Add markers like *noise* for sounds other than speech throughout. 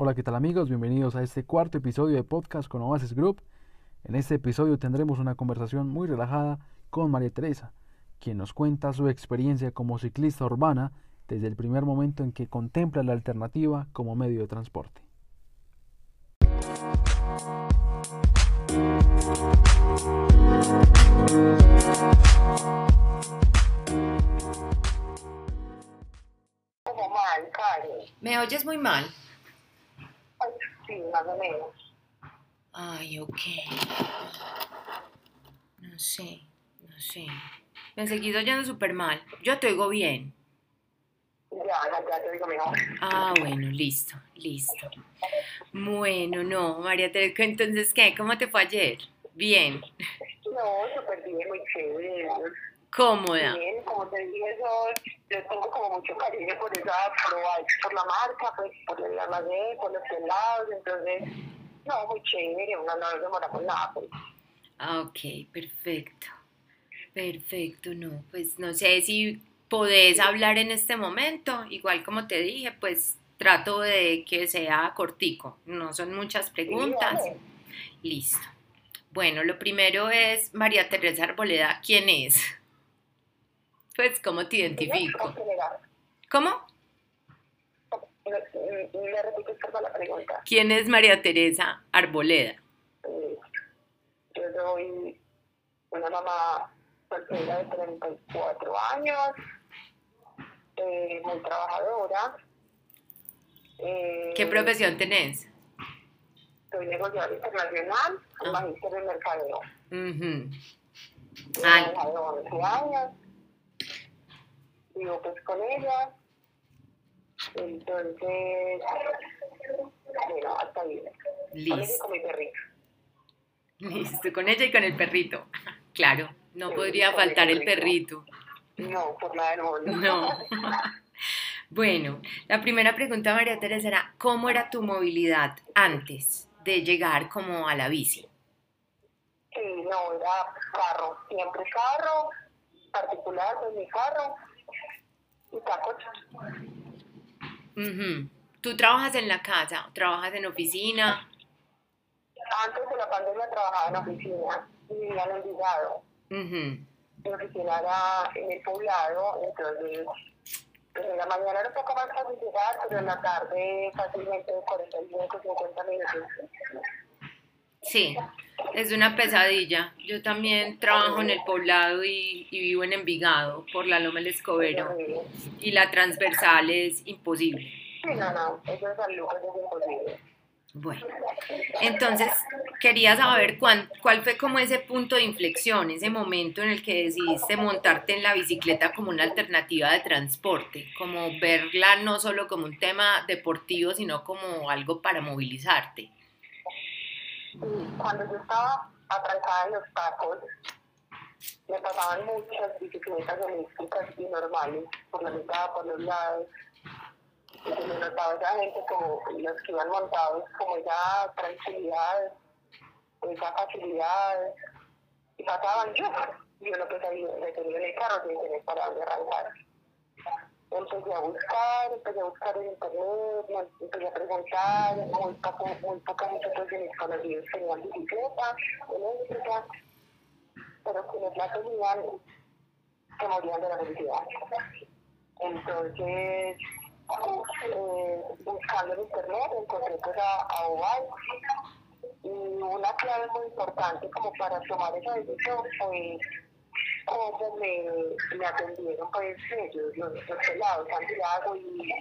Hola, ¿qué tal amigos? Bienvenidos a este cuarto episodio de podcast con Oasis Group. En este episodio tendremos una conversación muy relajada con María Teresa, quien nos cuenta su experiencia como ciclista urbana desde el primer momento en que contempla la alternativa como medio de transporte. Como mal, Karen. ¿Me oyes muy mal? Sí, más o menos. Ay, ok. No sé, no sé. Me seguís oyendo súper mal. Yo te oigo bien. Ya, ya, ya te digo mejor. Ah, bueno, listo, listo. Bueno, no, María Teresa, entonces, ¿qué? ¿Cómo te fue ayer? Bien, No, súper bien, muy chévere. Cómoda. Bien, como te dije, yo, yo tengo como mucho cariño por esa, por, por la marca, pues, por el almacén, por los helados, entonces, no, muy chévere, una no nos demoramos nada, pues. Ah, ok, perfecto. Perfecto, no, pues no sé si podés hablar en este momento. Igual como te dije, pues trato de que sea cortico. No son muchas preguntas. Sí, Listo. Bueno, lo primero es María Teresa Arboleda, ¿quién es? Pues, ¿cómo te identifico? ¿Cómo. ¿Quién es María Teresa Arboleda? Eh, Yo soy una mamá soltera de 34 años, eh, muy trabajadora. Eh, ¿Qué profesión tenés? Soy negociadora internacional, Ah. magíster en mercadeo. Tengo Ay. una hija de 11 años. Vivo pues con ella. Entonces, bueno, hasta y Listo. con mi perrito. Listo, con ella y con el perrito. *laughs* Claro, no Sí, podría faltar el perrito. perrito. No, por nada del mundo. No. *laughs* *laughs* Bueno, la primera pregunta, María Teresa, era ¿cómo era tu movilidad antes de llegar como a la bici? Sí, no, era carro, siempre carro, particular, pues mi carro, y tacos. Ujú. ¿Tú trabajas en la casa? ¿Trabajas en oficina? Antes de la pandemia trabajaba en oficina, y vivía en Envigado. Ujú. Mi oficina era en el poblado, entonces en la mañana era un poco más fácil llegar, pero en la tarde fácilmente 45, 50 minutos. Sí, es una pesadilla. Yo también trabajo en el poblado y, y vivo en Envigado por la Loma del Escobero y la transversal es imposible. Es. Bueno, entonces quería saber cuán- cuál fue como ese punto de inflexión, ese momento en el que decidiste montarte en la bicicleta como una alternativa de transporte, como verla no solo como un tema deportivo, sino como algo para movilizarte. Cuando yo estaba atrancada en los tacos, me pasaban muchas bicicletas eléctricas y normales, por la mitad, por los lados. Y me notaba esa gente como los que iban montados, como esa tranquilidad, esa facilidad. Y pasaban yo. Y uno pues ahí detenido en el carro sin tener para dónde arrancar. Empecé a buscar, empecé a buscar en internet, empecé a preguntar, muy, poco, muy pocas muchas de mis conocidos tenían bicicleta eléctrica, pero quienes la tenían se morían de la felicidad. Entonces, eh, buscando en internet, encontré pues a, a Oval y una clave muy importante como para tomar esa decisión fue cómo me, me atendieron pues ellos, los, los pelados, Santiago y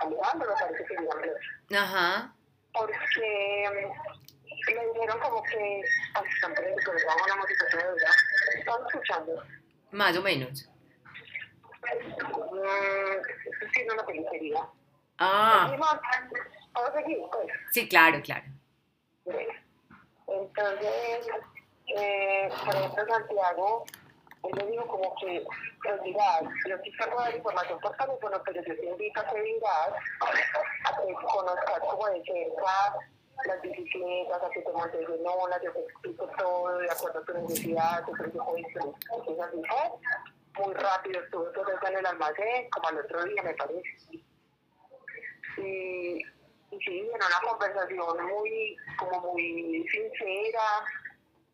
Alejandro, me parece que los Ajá, porque mm, me dijeron como que ay, están les una música toda dura. ¿Están escuchando? más o menos. Mm, sí, no una peluquería. Ah. ¿Puedo seguir? Pues. sí, claro, claro. Entonces, eh, por ejemplo, Santiago, él me dijo como que, mira, yo quisiera dar información por teléfono, pero yo te invito a que vengas, a que como de cerca las bicicletas, a que te montes en una, yo te explico todo de acuerdo a tu necesidad, tu presupuesto. Entonces así fue, muy rápido estuve todo en el almacén, como al otro día me parece. Y y sí, en una conversación muy, como muy sincera,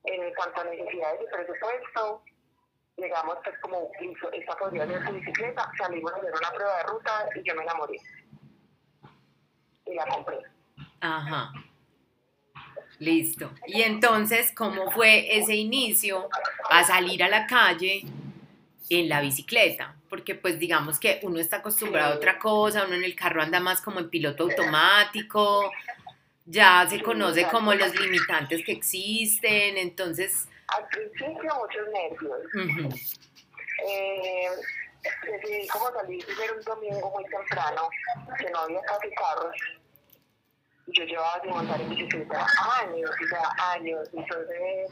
en cuanto a necesidades y presupuesto, llegamos pues como, listo, esta podría ser su bicicleta, salimos a hacer una prueba de ruta y yo me enamoré. Y la compré. Ajá. Listo. Y entonces, ¿cómo fue ese inicio a salir a la calle en la bicicleta? Porque pues digamos que uno está acostumbrado a otra cosa, uno en el carro anda más como en piloto automático, ya se conoce como los limitantes que existen, entonces... Al principio muchos nervios. ujú, Eh, decidí como salir primero un domingo muy temprano, que no había casi carros. Y Yo llevaba de montar en bicicleta años, o sea, años. Entonces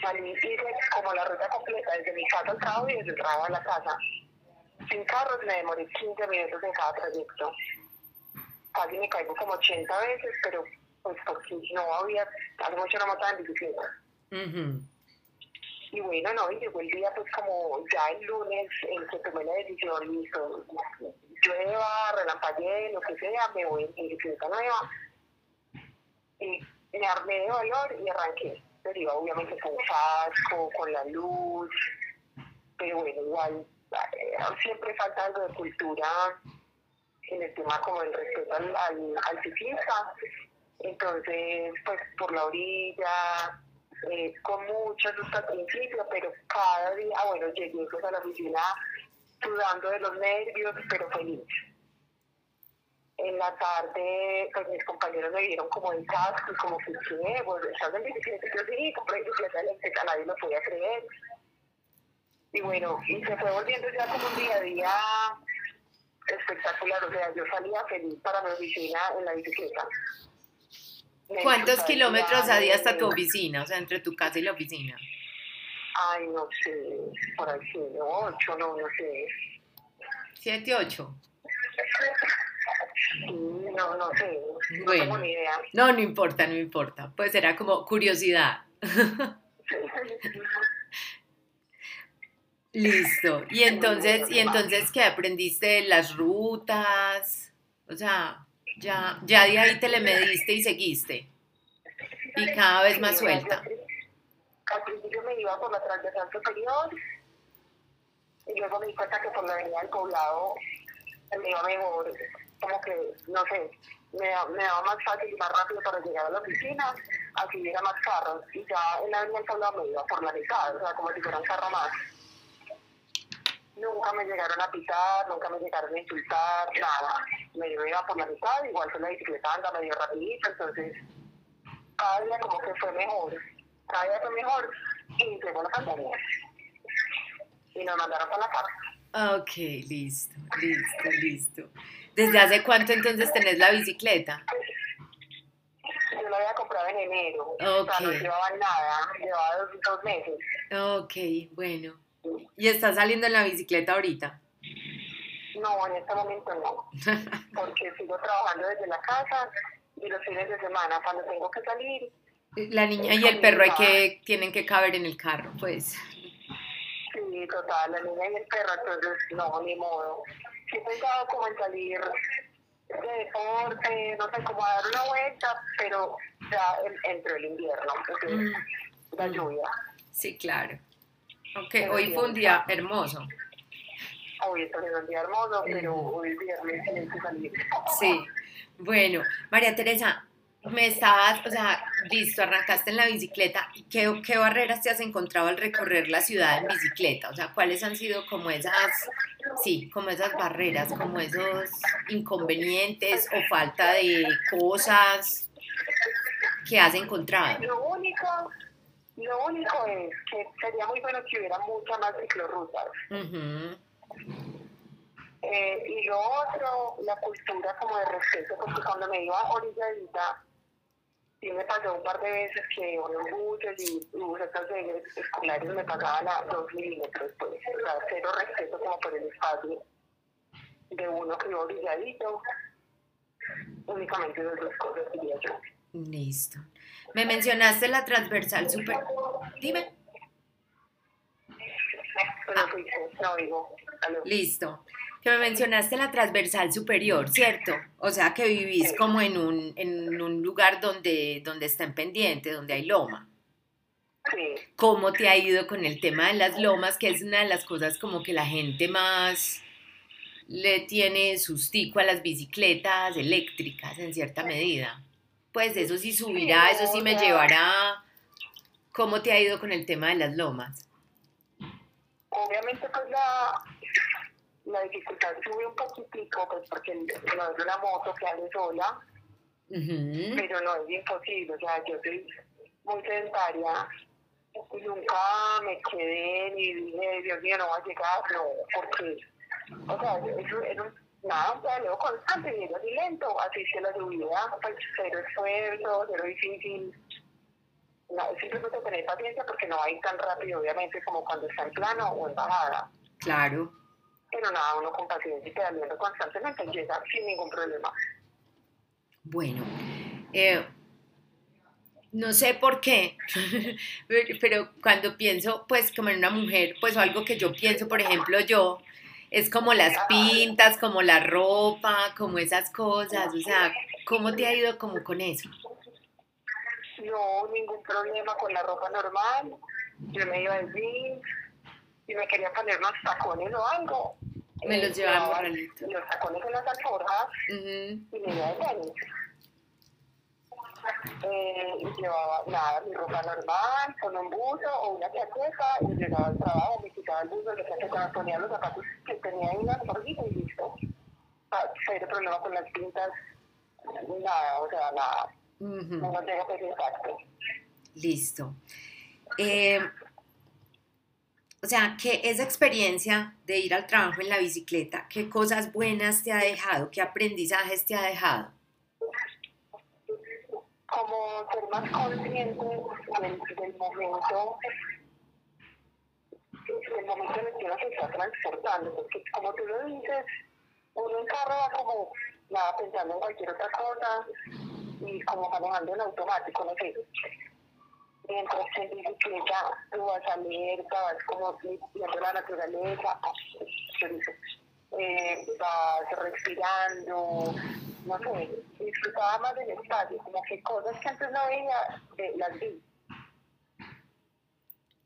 salí, hice como la ruta completa desde mi casa al trabajo y desde el trabajo a la casa. Sin carros me demoré 15 minutos en cada trayecto. Casi me caigo como 80 veces, pero pues porque no había, hace mucho no montaba en bicicleta. ujú. Y bueno, no, y llegó el día, pues como ya el lunes, en que tomé la decisión, listo, llueva, relampaguee, lo que sea, me voy en bicicleta nueva. Y me armé de valor y arranqué. Pero iba obviamente con casco, con la luz, pero bueno, igual, eh, siempre falta algo de cultura en el tema como el respeto al, ciclista. Entonces, pues por la orilla, eh, con mucho susto al principio, pero cada día, ah, bueno, llegué pues a la oficina sudando de los nervios, pero feliz. En la tarde, pues mis compañeros me vieron como en casco y como que, ¿qué? Pues, ¿estás en bicicleta? Y yo sí, compré bicicleta eléctrica, nadie lo podía creer. Y bueno, y se fue volviendo ya como un día a día espectacular, o sea, yo salía feliz para mi oficina en la bicicleta. Me ¿Cuántos kilómetros a día hasta tu oficina? O sea, entre tu casa y la oficina. Ay, no sé, por ahí sí, no, ocho, no, no sé. ¿Siete, ocho? Sí, no, no sé, no Bueno. tengo ni idea. No, no importa, no importa. Pues era como curiosidad. Listo. Y entonces, y entonces ¿qué aprendiste las rutas? O sea, ya, ya de ahí te le mediste y seguiste. Y cada vez más suelta. Al principio me iba por la transversal superior y luego me di cuenta que por la avenida del poblado me iba mejor, como que, no sé, me, me daba más fácil y más rápido para llegar a la oficina, así hubiera más carros. Y ya en la avenida del poblado me iba por la mitad, o sea, como si fuera un carro más. Nunca me llegaron a pitar, nunca me llegaron a insultar, nada. Me iba por la mitad, igual que la bicicleta anda medio rapidito, entonces cada día como que fue mejor. Cada día fue mejor y llegó la pandemia. Y nos mandaron para la casa. Ok, listo, listo, listo. ¿Desde hace cuánto entonces tenés la bicicleta? Yo la había comprado en enero. O sea, no llevaba nada, llevaba dos, dos meses. Ok, bueno. ¿Y estás saliendo en la bicicleta ahorita? No, en este momento no. *laughs* Porque sigo trabajando desde la casa y los fines de semana cuando tengo que salir. La niña y el perro hay que, tienen que caber en el carro, pues. Sí, total, la niña y el perro, entonces no, ni modo. Sí he pensado como en salir de deporte, no sé, como a dar una vuelta, pero ya en- entre el invierno, porque Mm, la lluvia. sí, claro. Aunque hoy fue un día hermoso. Hoy está un día hermoso, pero hoy es viernes que salir. Sí. Bueno, María Teresa, me estabas, o sea, listo, arrancaste en la bicicleta. ¿Y ¿Qué, qué barreras te has encontrado al recorrer la ciudad en bicicleta? O sea, ¿cuáles han sido como esas, sí, como esas barreras, como esos inconvenientes o falta de cosas que has encontrado? Lo único, lo único es que sería muy bueno que hubiera muchas más ciclorrutas. Eh, y lo otro, la cultura como de respeto, porque cuando me iba orilladita, sí me pasó un par de veces que unos buses y busetas de escolares me pagaban a dos milímetros, pues, o sea, cero respeto como por el espacio de uno que iba orilladito. Únicamente dos cosas diría yo. Listo. Me mencionaste la transversal super. Dime. Listo. que me mencionaste la transversal superior, ¿cierto? O sea, que vivís como en un, en un lugar donde, donde está en pendiente, donde hay loma. ¿Cómo te ha ido con el tema de las lomas, que es una de las cosas como que la gente más le tiene sustico a las bicicletas eléctricas en cierta medida? Pues eso sí subirá, eso sí me llevará. ¿Cómo te ha ido con el tema de las lomas? Obviamente, pues la, la dificultad sube un poquitico, pues porque no es una moto que ande sola, pero no es imposible. O sea, yo soy muy sedentaria nunca me quedé ni dije, Dios mío, no va a llegar, no, porque, o sea, es, es un, nada, un pedaleo constante y es así lento, así se la subida, pues cero esfuerzo, cero difícil. No, simplemente tener paciencia porque no va a ir tan rápido, obviamente, como cuando está en plano o en bajada. Claro. Pero nada, uno con paciencia y pedaleando constantemente llega sin ningún problema. Bueno, eh, no sé por qué, *laughs* pero- cuando pienso, pues, como en una mujer, pues, algo que yo pienso, por ejemplo, yo, es como las pintas, como la ropa, como esas cosas, o sea, ¿cómo te ha ido como con eso? No, ningún problema con la ropa normal. Yo me iba de jeans y me quería poner unos tacones o algo. Me los llevaba. Los tacones en las alforjas y me iba de tenis. Eh, y llevaba nada, mi ropa normal, con un buzo o una chaqueta, y llegaba al trabajo, me quitaba el buzo, la chaqueta, ponía los zapatos que tenía ahí en la alforjita y listo. Ah, Cero problema con las pintas, nada, o sea, nada, Ujú. no que impacto. Listo. Eh, o sea, que esa experiencia de ir al trabajo en la bicicleta, ¿qué cosas buenas te ha dejado? ¿Qué aprendizajes te ha dejado? Ser más consciente del, momento del momento en el que uno se está transportando, porque como tú lo dices, uno en carro va como nada pensando en cualquier otra cosa y como manejando en automático, no sé. Mientras que en bicicleta tú vas alerta, vas como viendo la naturaleza, eh, vas respirando, no sé, disfrutaba más del espacio, como que cosas que antes no veía, eh, las vi.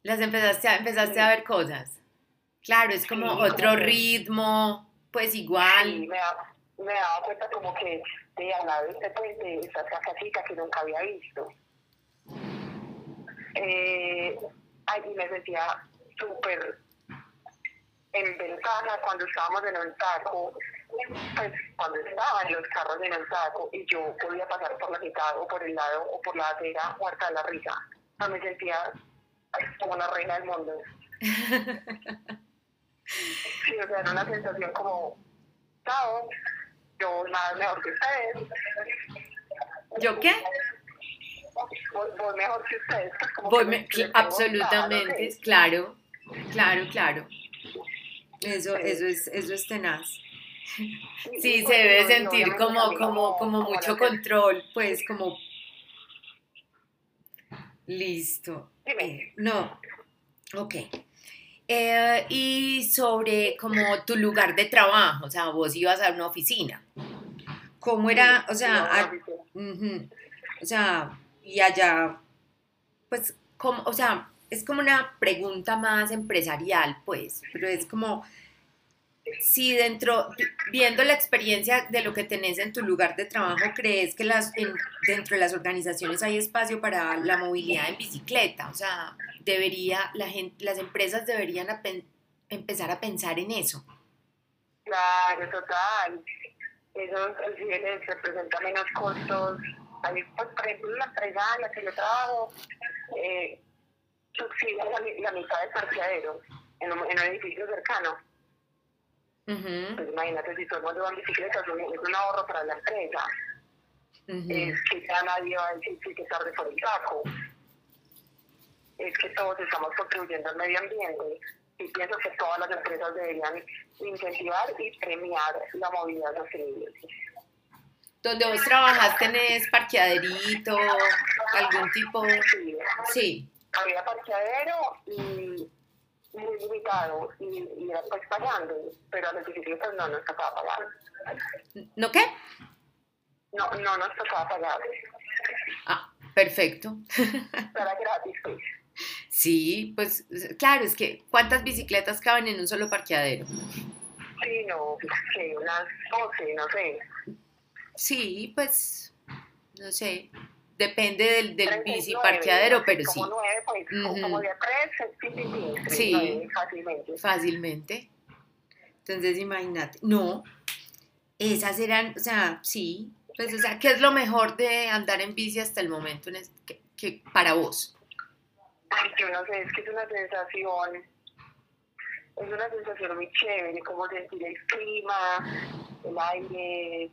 Las empezaste a, empezaste a ver cosas. Claro, es como Sí, otro como ritmo, pues igual. me, da- me daba cuenta como que de al lado de este puente esa casita que nunca había visto. Eh, y me sentía súper en ventaja cuando estábamos en un taco, pues cuando estaban los carros en el taco y yo podía pasar por la mitad o por el lado o por la acera muerta de la risa. O sea, me sentía como la reina del mundo. Sí, o sea, era una sensación como, chao, yo nada mejor que ustedes. ¿Yo qué? Voy, voy mejor que ustedes. pues, como Voy que me- absolutamente, no claro, claro, claro. Eso, eso es, eso es tenaz. Sí, se debe sentir como, como, como mucho control, pues como... Listo. Eh, no, ok. Eh, y sobre como tu lugar de trabajo, o sea, vos ibas a una oficina. ¿Cómo era, o sea, a-. O sea, y allá, pues, como, o sea, es como una pregunta más empresarial, pues, pero es como si dentro, viendo la experiencia de lo que tenés en tu lugar de trabajo, crees que las, en- dentro de las organizaciones hay espacio para la movilidad en bicicleta, o sea, debería, la gente, las empresas deberían empezar a pensar en eso. Claro, total. Eso inclusive les representa menos costos. Hay, pues, por ejemplo, la empresa en la que yo trabajo eh, subsidia la, la mitad del parqueadero en un, en un edificio cercano. Ujú, Pues imagínate, si todo el mundo va en bicicleta, es un, ahorro para la empresa. ujú. Es que ya nadie va a decir que tarde por el saco. Es que todos estamos contribuyendo al medio ambiente. Y pienso que todas las empresas deberían incentivar y premiar la movilidad sostenible. Donde vos trabajas tenés parqueaderito, algún tipo, sí, había parqueadero y, muy limitado y, y era pues pagando, pero a los bicicletas no nos tocaba pagar. ¿No qué? No, no nos tocaba pagar. Ah, perfecto. *laughs* Era gratis, pues. Sí, pues claro, es que ¿cuántas bicicletas caben en un solo parqueadero? Sí, no, que unas 12, no sé. Sí, pues, no sé, depende del, del 39, bici parqueadero, pero sí, Como 9, pues, Ujú. como de 3, sí, fácilmente. fácilmente. Entonces, imagínate, no, esas eran, o sea, sí, pues, o sea, ¿qué es lo mejor de andar en bici hasta el momento en que, que- para vos? Ay, yo no sé, es que es una sensación, es una sensación muy chévere, como sentir el clima, el aire,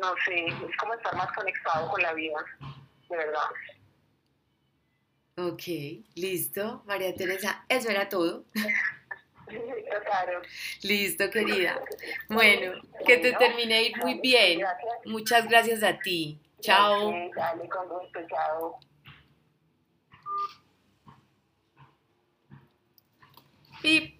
no sé, es como estar más conectado con la vida, de verdad. Ok, listo, María Teresa, eso era todo. *laughs* Claro. Listo, querida. *laughs* Bueno, que te termine de ir muy bien. Gracias. Muchas gracias a ti. Chao. Dale, con gusto, chao. Pip.